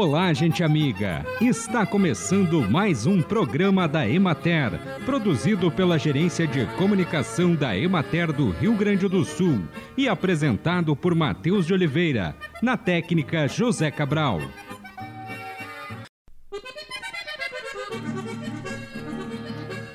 Olá, gente amiga! Está começando mais um programa da Emater, produzido pela Gerência de Comunicação da Emater do Rio Grande do Sul e apresentado por Matheus de Oliveira, na técnica José Cabral.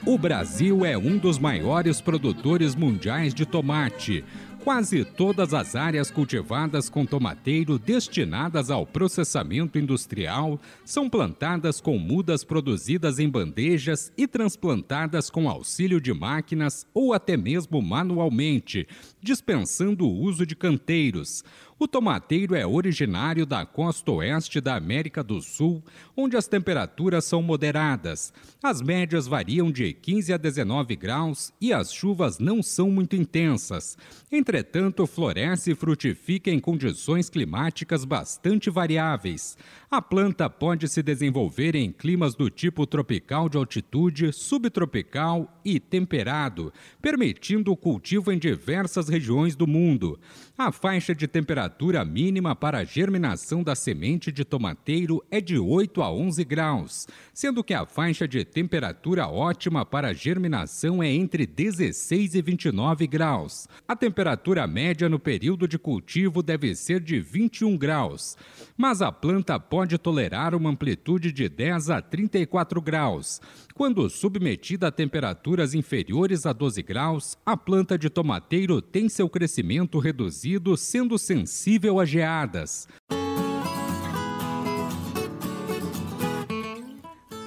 O Brasil é um dos maiores produtores mundiais de tomate Quase todas as áreas cultivadas com tomateiro destinadas ao processamento industrial são plantadas com mudas produzidas em bandejas e transplantadas com auxílio de máquinas ou até mesmo manualmente, dispensando o uso de canteiros. O tomateiro é originário da costa oeste da América do Sul, onde as temperaturas são moderadas. As médias variam de 15 a 19 graus e as chuvas não são muito intensas. Entretanto, floresce e frutifica em condições climáticas bastante variáveis. A planta pode se desenvolver em climas do tipo tropical de altitude, subtropical e temperado, permitindo o cultivo em diversas regiões do mundo. A faixa de temperatura mínima para a germinação da semente de tomateiro é de 8 a 11 graus, sendo que a faixa de temperatura ótima para a germinação é entre 16 e 29 graus. A temperatura média no período de cultivo deve ser de 21 graus, mas a planta pode tolerar uma amplitude de 10 a 34 graus. Quando submetida a temperaturas inferiores a 12 graus, a planta de tomateiro tem seu crescimento reduzido, sendo sensível a geadas.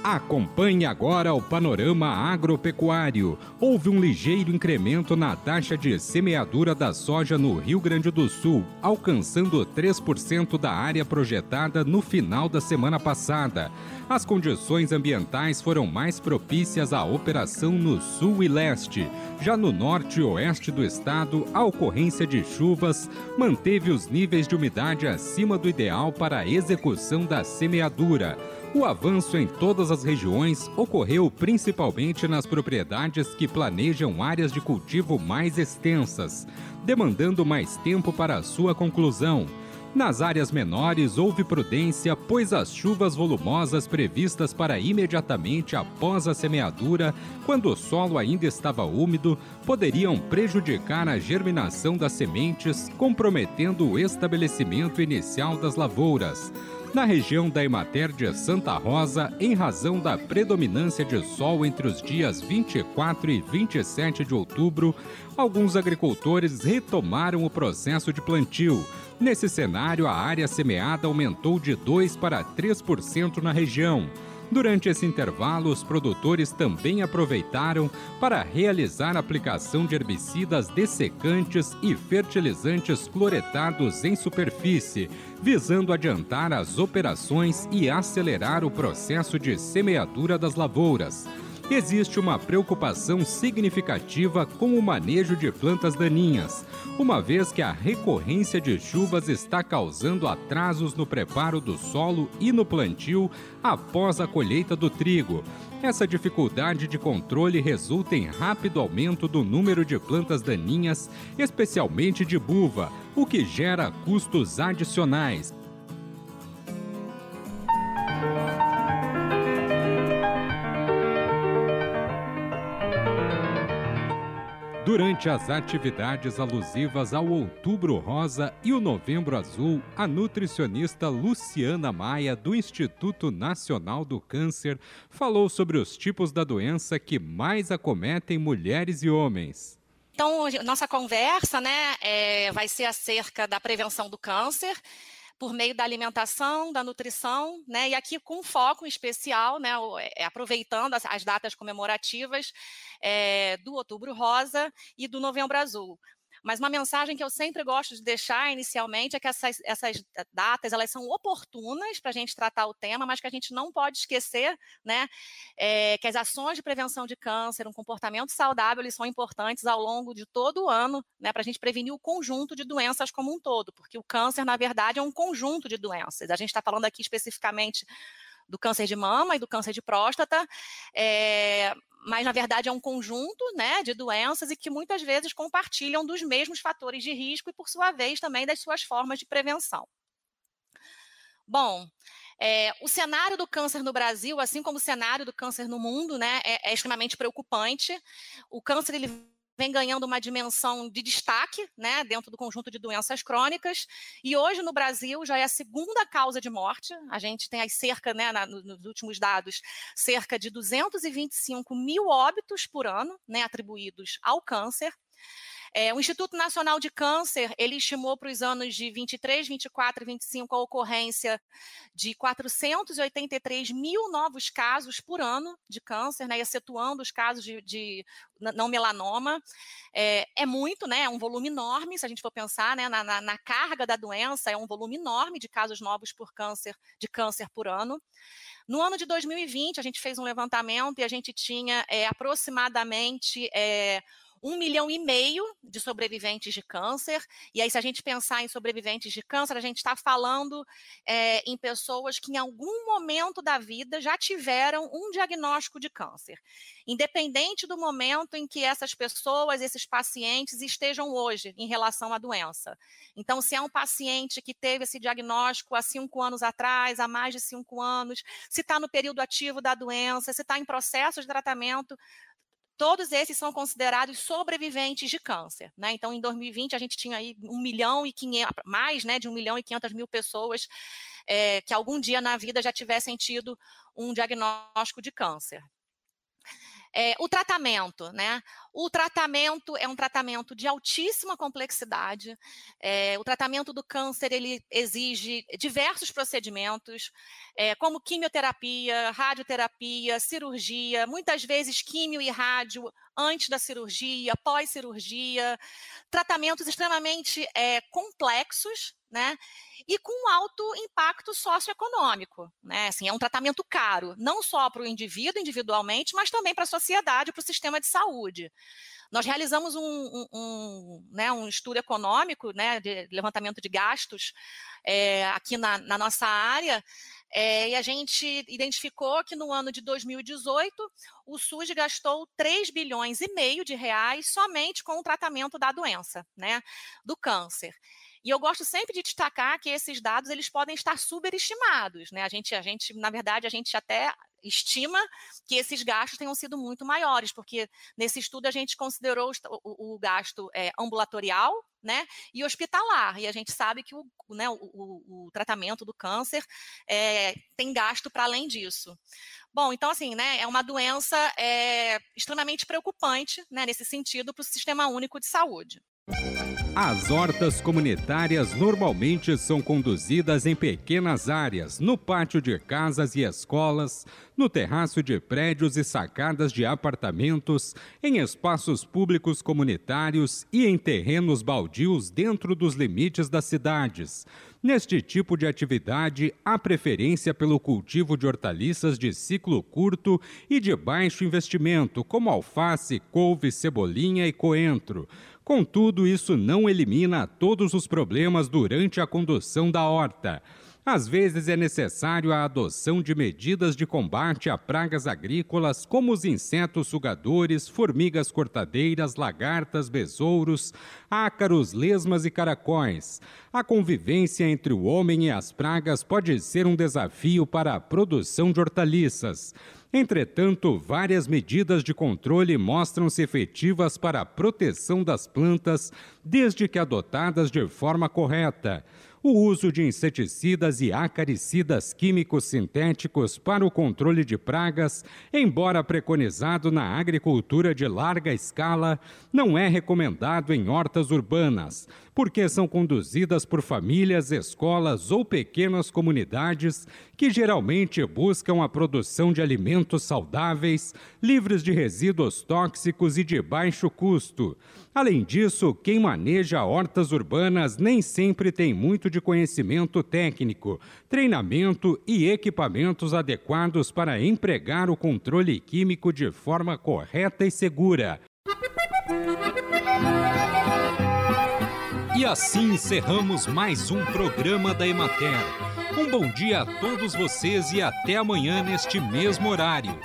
Acompanhe agora o panorama agropecuário. Houve um ligeiro incremento na taxa de semeadura da soja no Rio Grande do Sul, alcançando 3% da área projetada no final da semana passada. As condições ambientais foram mais propícias à operação no sul e leste. Já no norte e oeste do estado, a ocorrência de chuvas manteve os níveis de umidade acima do ideal para a execução da semeadura. O avanço em todas as regiões ocorreu principalmente nas propriedades que planejam áreas de cultivo mais extensas, demandando mais tempo para a sua conclusão. Nas áreas menores houve prudência, pois as chuvas volumosas previstas para imediatamente após a semeadura, quando o solo ainda estava úmido, poderiam prejudicar a germinação das sementes, comprometendo o estabelecimento inicial das lavouras na região da Emater de Santa Rosa, em razão da predominância de sol entre os dias 24 e 27 de outubro, alguns agricultores retomaram o processo de plantio. Nesse cenário, a área semeada aumentou de 2 para 3% na região. Durante esse intervalo, os produtores também aproveitaram para realizar aplicação de herbicidas dessecantes e fertilizantes cloretados em superfície, visando adiantar as operações e acelerar o processo de semeadura das lavouras existe uma preocupação significativa com o manejo de plantas daninhas, uma vez que a recorrência de chuvas está causando atrasos no preparo do solo e no plantio após a colheita do trigo. Essa dificuldade de controle resulta em rápido aumento do número de plantas daninhas, especialmente de buva, o que gera custos adicionais. Durante as atividades alusivas ao Outubro Rosa e o Novembro Azul, a nutricionista Luciana Maia, do Instituto Nacional do Câncer, falou sobre os tipos da doença que mais acometem mulheres e homens. Então, nossa conversa né, é, vai ser acerca da prevenção do câncer por meio da alimentação, da nutrição, né, e aqui com foco especial, né, é, aproveitando as, as datas comemorativas é, do Outubro Rosa e do Novembro Azul. Mas uma mensagem que eu sempre gosto de deixar inicialmente é que essas, essas datas elas são oportunas para a gente tratar o tema, mas que a gente não pode esquecer, né, é, que as ações de prevenção de câncer, um comportamento saudável, eles são importantes ao longo de todo o ano, né, para a gente prevenir o conjunto de doenças como um todo, porque o câncer na verdade é um conjunto de doenças. A gente está falando aqui especificamente do câncer de mama e do câncer de próstata, é, mas na verdade é um conjunto né, de doenças e que muitas vezes compartilham dos mesmos fatores de risco e, por sua vez, também das suas formas de prevenção. Bom, É, o cenário do câncer no Brasil, assim como o cenário do câncer no mundo, né, é, é extremamente preocupante. O câncer ele vem ganhando uma dimensão de destaque né, dentro do conjunto de doenças crônicas. E hoje no Brasil já é a segunda causa de morte. A gente tem aí cerca, né, na, nos últimos dados, cerca de 225 mil óbitos por ano né, atribuídos ao câncer. É, o Instituto Nacional de Câncer, ele estimou para os anos de 23, 24 e 25 a ocorrência de 483 mil novos casos por ano de câncer, né, excetuando os casos de, de não melanoma. É, é, muito, né, é um volume enorme, se a gente for pensar né, na, na, na carga da doença, é um volume enorme de casos novos por câncer, de câncer por ano. No ano de 2020, a gente fez um levantamento e a gente tinha é, aproximadamente é, um milhão e meio de sobreviventes de câncer. E aí, se a gente pensar em sobreviventes de câncer, a gente está falando é, em pessoas que em algum momento da vida já tiveram um diagnóstico de câncer, independente do momento em que essas pessoas, esses pacientes estejam hoje em relação à doença. Então, se é um paciente que teve esse diagnóstico há cinco anos atrás, há mais de cinco anos, se está no período ativo da doença, se está em processo de tratamento, todos esses são considerados sobreviventes de câncer. Né? Então, em 2020, a gente tinha aí 1 milhão e 500, mais né, de 1 milhão e 500 mil pessoas é, que algum dia na vida já tivessem tido um diagnóstico de câncer. É, o tratamento, né? O tratamento é um tratamento de altíssima complexidade. É, o tratamento do câncer ele exige diversos procedimentos, é, como quimioterapia, radioterapia, cirurgia, muitas vezes químio e rádio antes da cirurgia, pós-cirurgia, tratamentos extremamente complexos, né? E com alto impacto socioeconômico, né? Assim, é um tratamento caro, não só para o indivíduo individualmente, mas também para a sociedade, para o sistema de saúde. Nós realizamos um, um, um, né, um estudo econômico, né, de levantamento de gastos é, aqui na, na, nossa área, é, e a gente identificou que no ano de 2018 o SUS gastou 3 bilhões e meio de reais somente com o tratamento da doença, né, do câncer. E eu gosto sempre de destacar que esses dados eles podem estar superestimados, né? A gente, a gente, na verdade, a gente até estima que esses gastos tenham sido muito maiores, porque nesse estudo a gente considerou o, gasto é, ambulatorial, né, e hospitalar, e a gente sabe que o, né, o, o tratamento do câncer é, tem gasto para além disso. Bom, então assim, né, é uma doença é, extremamente preocupante, né, nesse sentido, para o Sistema Único de Saúde. As hortas comunitárias normalmente são conduzidas em pequenas áreas, no pátio de casas e escolas, no terraço de prédios e sacadas de apartamentos, em espaços públicos comunitários e em terrenos baldios dentro dos limites das cidades. Neste tipo de atividade, há preferência pelo cultivo de hortaliças de ciclo curto e de baixo investimento, como alface, couve, cebolinha e coentro. Contudo, isso não elimina todos os problemas durante a condução da horta. Às vezes é necessário a adoção de medidas de combate a pragas agrícolas, como os insetos sugadores, formigas cortadeiras, lagartas, besouros, ácaros, lesmas e caracóis. A convivência entre o homem e as pragas pode ser um desafio para a produção de hortaliças. Entretanto, várias medidas de controle mostram-se efetivas para a proteção das plantas, desde que adotadas de forma correta o uso de inseticidas e acaricidas químicos sintéticos para o controle de pragas, embora preconizado na agricultura de larga escala, não é recomendado em hortas urbanas, porque são conduzidas por famílias, escolas ou pequenas comunidades que geralmente buscam a produção de alimentos saudáveis, livres de resíduos tóxicos e de baixo custo. Além disso, quem maneja hortas urbanas nem sempre tem muito de conhecimento técnico, treinamento e equipamentos adequados para empregar o controle químico de forma correta e segura. E assim encerramos mais um programa da Emater. Um bom dia a todos vocês e até amanhã neste mesmo horário.